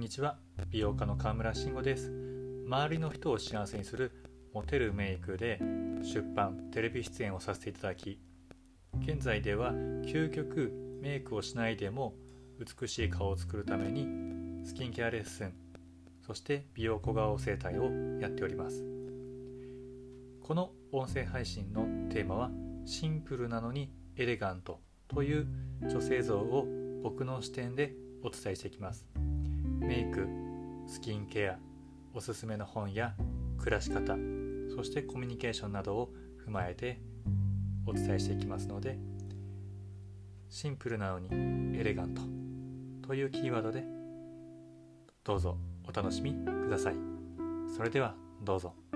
んにちは。美容家の川村慎吾です。周りの人を幸せにするモテるメイクで出版テレビ出演をさせていただき現在では究極メイクをしないでも美しい顔を作るためにスキンケアレッスンそして美容小顔整体をやっております。この音声配信のテーマはシンプルなのにエレガントという女性像を僕の視点でお伝えしていきます。メイクスキンケアおすすめの本や暮らし方そしてコミュニケーションなどを踏まえてお伝えしていきますのでシンプルなのにエレガントというキーワードでどうぞお楽しみください。それではどうぞ。